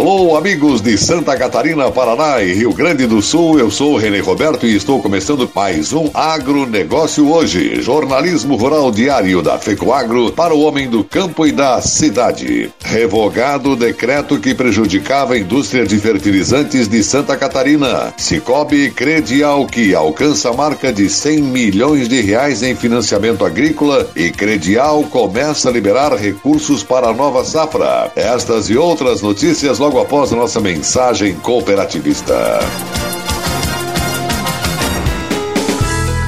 Alô, amigos de Santa Catarina, Paraná e Rio Grande do Sul. Eu sou o René Roberto e estou começando mais um Agronegócio hoje. Jornalismo rural diário da FECOAGro para o homem do campo e da cidade. Revogado o decreto que prejudicava a indústria de fertilizantes de Santa Catarina. Cicobi Credial que alcança a marca de 100 milhões de reais em financiamento agrícola e Credial começa a liberar recursos para a nova safra. Estas e outras notícias logo após a nossa mensagem cooperativista.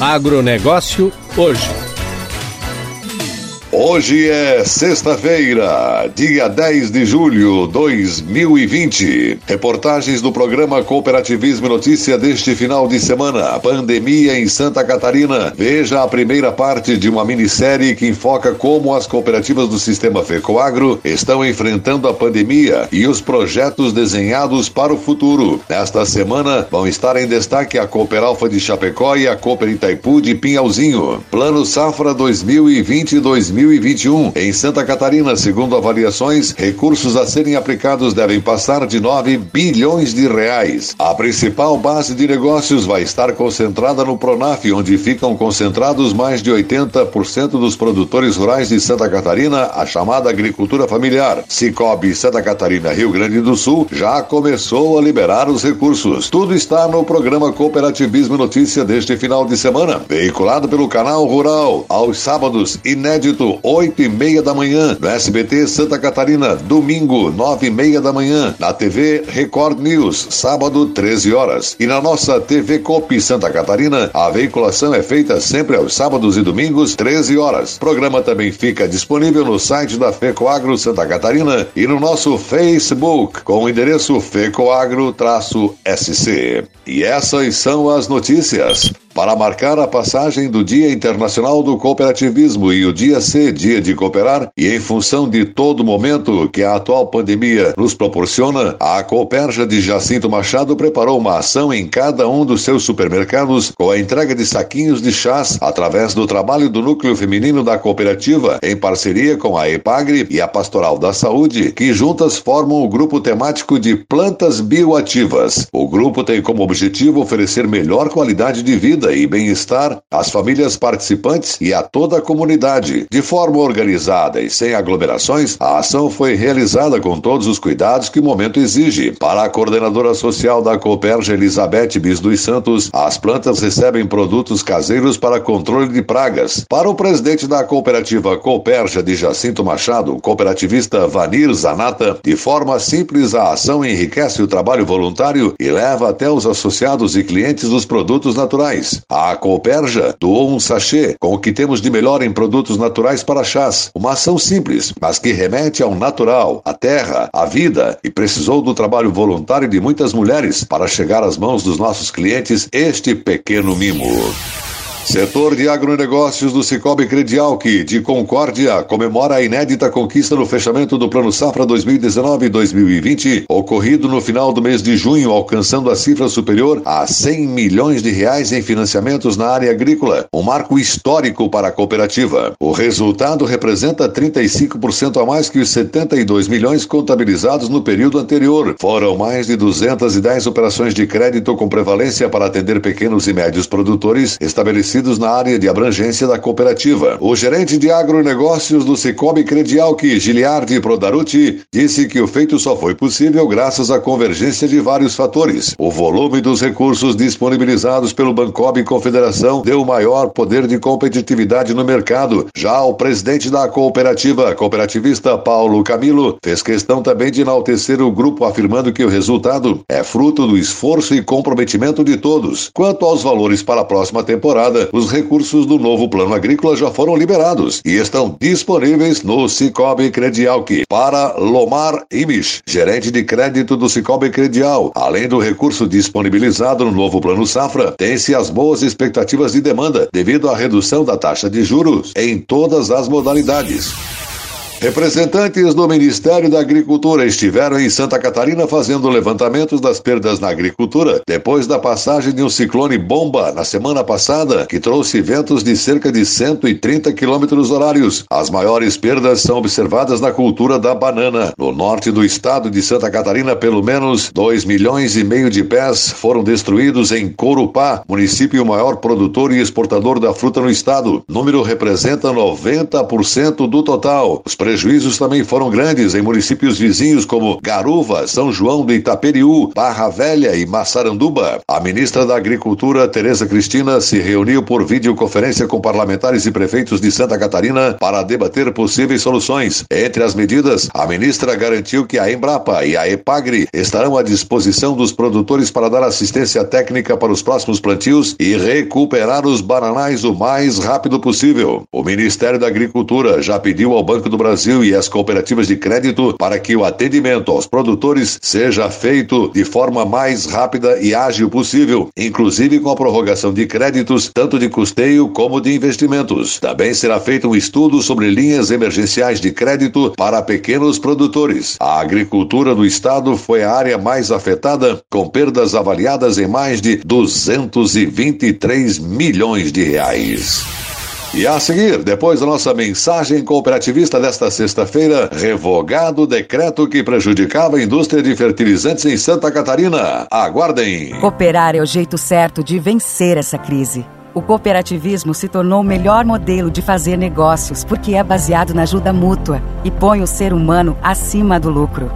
Agronegócio hoje. Hoje é sexta-feira, dia 10 de julho de 2020. Reportagens do programa Cooperativismo e Notícia deste final de semana. Pandemia em Santa Catarina. Veja a primeira parte de uma minissérie que enfoca como as cooperativas do sistema FECOAGRO estão enfrentando a pandemia e os projetos desenhados para o futuro. Nesta semana vão estar em destaque a Cooper Alfa de Chapecó e a Cooper Itaipu de Pinhalzinho. Plano Safra 2020 2021 2021. Em Santa Catarina, segundo avaliações, recursos a serem aplicados devem passar de 9 bilhões de reais. A principal base de negócios vai estar concentrada no Pronaf, onde ficam concentrados mais de 80% dos produtores rurais de Santa Catarina, a chamada agricultura familiar. Cicobi Santa Catarina, Rio Grande do Sul, já começou a liberar os recursos. Tudo está no programa Cooperativismo Notícia deste final de semana, veiculado pelo canal Rural, aos sábados, inédito oito e meia da manhã, no SBT Santa Catarina, domingo, nove e meia da manhã, na TV Record News, sábado, 13 horas. E na nossa TV Cop Santa Catarina, a veiculação é feita sempre aos sábados e domingos, 13 horas. O programa também fica disponível no site da FECOAGRO Santa Catarina e no nosso Facebook, com o endereço FECOAGRO-SC. E essas são as notícias. Para marcar a passagem do Dia Internacional do Cooperativismo e o Dia C, Dia de Cooperar, e em função de todo momento que a atual pandemia nos proporciona, a Cooperja de Jacinto Machado preparou uma ação em cada um dos seus supermercados com a entrega de saquinhos de chás através do trabalho do Núcleo Feminino da Cooperativa, em parceria com a EPAGRE e a Pastoral da Saúde, que juntas formam o grupo temático de plantas bioativas. O grupo tem como objetivo oferecer melhor qualidade de vida e bem-estar às famílias participantes e a toda a comunidade. De forma organizada e sem aglomerações, a ação foi realizada com todos os cuidados que o momento exige. Para a coordenadora social da Cooperja, Elizabeth Bis dos Santos, as plantas recebem produtos caseiros para controle de pragas. Para o presidente da cooperativa Cooperja de Jacinto Machado, cooperativista Vanir Zanata, de forma simples a ação enriquece o trabalho voluntário e leva até os associados e clientes dos produtos naturais. A Cooperja doou um sachê com o que temos de melhor em produtos naturais para chás. Uma ação simples, mas que remete ao natural, à terra, à vida e precisou do trabalho voluntário de muitas mulheres para chegar às mãos dos nossos clientes este pequeno mimo. Setor de agronegócios do Cicobi Credial, que, de Concórdia, comemora a inédita conquista no fechamento do Plano Safra 2019-2020, ocorrido no final do mês de junho, alcançando a cifra superior a 100 milhões de reais em financiamentos na área agrícola, um marco histórico para a cooperativa. O resultado representa 35% a mais que os 72 milhões contabilizados no período anterior. Foram mais de 210 operações de crédito com prevalência para atender pequenos e médios produtores estabelecidos na área de abrangência da cooperativa. O gerente de agronegócios do Cicobi Credialc, Giliardi Prodaruti, disse que o feito só foi possível graças à convergência de vários fatores. O volume dos recursos disponibilizados pelo Bancob Confederação deu maior poder de competitividade no mercado. Já o presidente da cooperativa, cooperativista Paulo Camilo, fez questão também de enaltecer o grupo, afirmando que o resultado é fruto do esforço e comprometimento de todos. Quanto aos valores para a próxima temporada, os recursos do novo plano agrícola já foram liberados e estão disponíveis no Cicobi Credial que para Lomar Imish, gerente de crédito do Cicobi Credial, além do recurso disponibilizado no novo plano safra, tem-se as boas expectativas de demanda devido à redução da taxa de juros em todas as modalidades. Representantes do Ministério da Agricultura estiveram em Santa Catarina fazendo levantamentos das perdas na agricultura depois da passagem de um ciclone bomba na semana passada, que trouxe ventos de cerca de 130 quilômetros horários. As maiores perdas são observadas na cultura da banana. No norte do estado de Santa Catarina, pelo menos 2 milhões e meio de pés foram destruídos em Corupá, município maior produtor e exportador da fruta no estado. O número representa 90% do total. Os prejuízos também foram grandes em municípios vizinhos como Garuva, São João do Itaperiú, Barra Velha e Massaranduba. A ministra da Agricultura, Tereza Cristina, se reuniu por videoconferência com parlamentares e prefeitos de Santa Catarina para debater possíveis soluções. Entre as medidas, a ministra garantiu que a Embrapa e a Epagri estarão à disposição dos produtores para dar assistência técnica para os próximos plantios e recuperar os bananais o mais rápido possível. O Ministério da Agricultura já pediu ao Banco do Brasil Brasil e as cooperativas de crédito para que o atendimento aos produtores seja feito de forma mais rápida e ágil possível, inclusive com a prorrogação de créditos, tanto de custeio como de investimentos. Também será feito um estudo sobre linhas emergenciais de crédito para pequenos produtores. A agricultura do estado foi a área mais afetada, com perdas avaliadas em mais de 223 milhões de reais. E a seguir, depois da nossa mensagem cooperativista desta sexta-feira, revogado o decreto que prejudicava a indústria de fertilizantes em Santa Catarina. Aguardem. Cooperar é o jeito certo de vencer essa crise. O cooperativismo se tornou o melhor modelo de fazer negócios porque é baseado na ajuda mútua e põe o ser humano acima do lucro.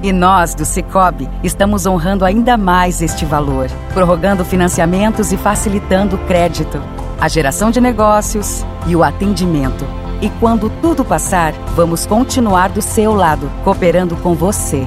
E nós, do Cicobi, estamos honrando ainda mais este valor, prorrogando financiamentos e facilitando o crédito a geração de negócios e o atendimento e quando tudo passar, vamos continuar do seu lado, cooperando com você.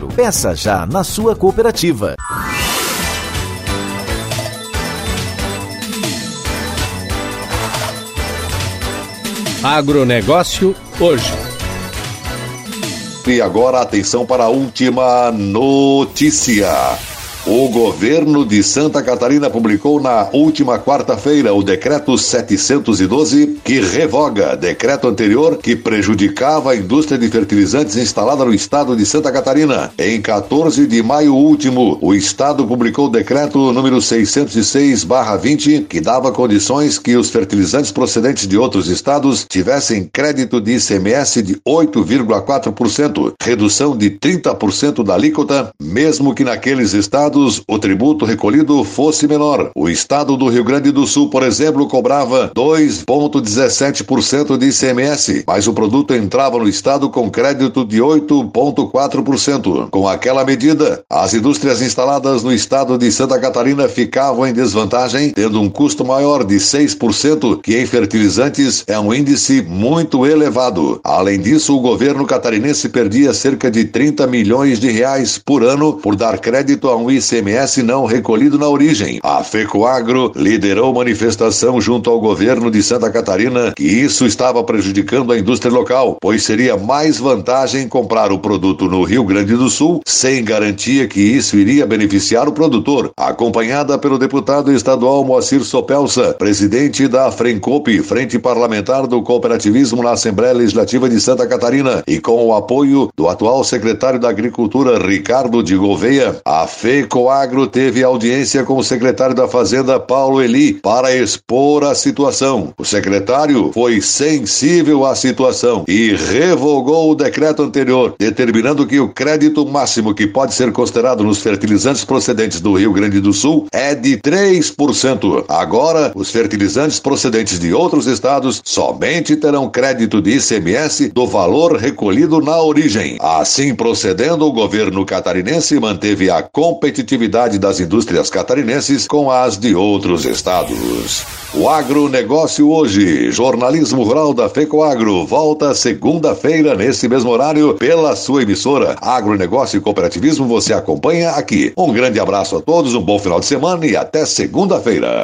Peça já na sua cooperativa. Agronegócio hoje. E agora atenção para a última notícia. O governo de Santa Catarina publicou na última quarta-feira o decreto 712 que revoga decreto anterior que prejudicava a indústria de fertilizantes instalada no estado de Santa Catarina. Em 14 de maio último, o estado publicou o decreto número 606/20 que dava condições que os fertilizantes procedentes de outros estados tivessem crédito de ICMS de 8,4%, redução de 30% da alíquota, mesmo que naqueles estados estados o tributo recolhido fosse menor. O estado do Rio Grande do Sul, por exemplo, cobrava 2,17% de ICMS, mas o produto entrava no estado com crédito de 8,4%. Com aquela medida, as indústrias instaladas no estado de Santa Catarina ficavam em desvantagem, tendo um custo maior de 6%, que em fertilizantes é um índice muito elevado. Além disso, o governo catarinense perdia cerca de 30 milhões de reais por ano por dar crédito a um ICMS não recolhido na origem. A FECOAGRO liderou manifestação junto ao governo de Santa Catarina que isso estava prejudicando a indústria local, pois seria mais vantagem comprar o produto no Rio Grande do Sul, sem garantia que isso iria beneficiar o produtor. Acompanhada pelo deputado estadual Moacir Sopelsa, presidente da FRENCOP, Frente Parlamentar do Cooperativismo na Assembleia Legislativa de Santa Catarina, e com o apoio do atual secretário da Agricultura, Ricardo de Gouveia, a FECOAGRO FECOAGRO teve audiência com o secretário da Fazenda, Paulo Eli, para expor a situação. O secretário foi sensível à situação e revogou o decreto anterior, determinando que o crédito máximo que pode ser considerado nos fertilizantes procedentes do Rio Grande do Sul é de 3%. Agora, os fertilizantes procedentes de outros estados somente terão crédito de ICMS do valor recolhido na origem. Assim procedendo, o governo catarinense manteve a competitividade das indústrias catarinenses com as de outros estados. O agronegócio hoje, jornalismo rural da FECOAGRO, volta segunda-feira nesse mesmo horário pela sua emissora. Agronegócio e cooperativismo você acompanha aqui. Um grande abraço a todos, um bom final de semana e até segunda-feira.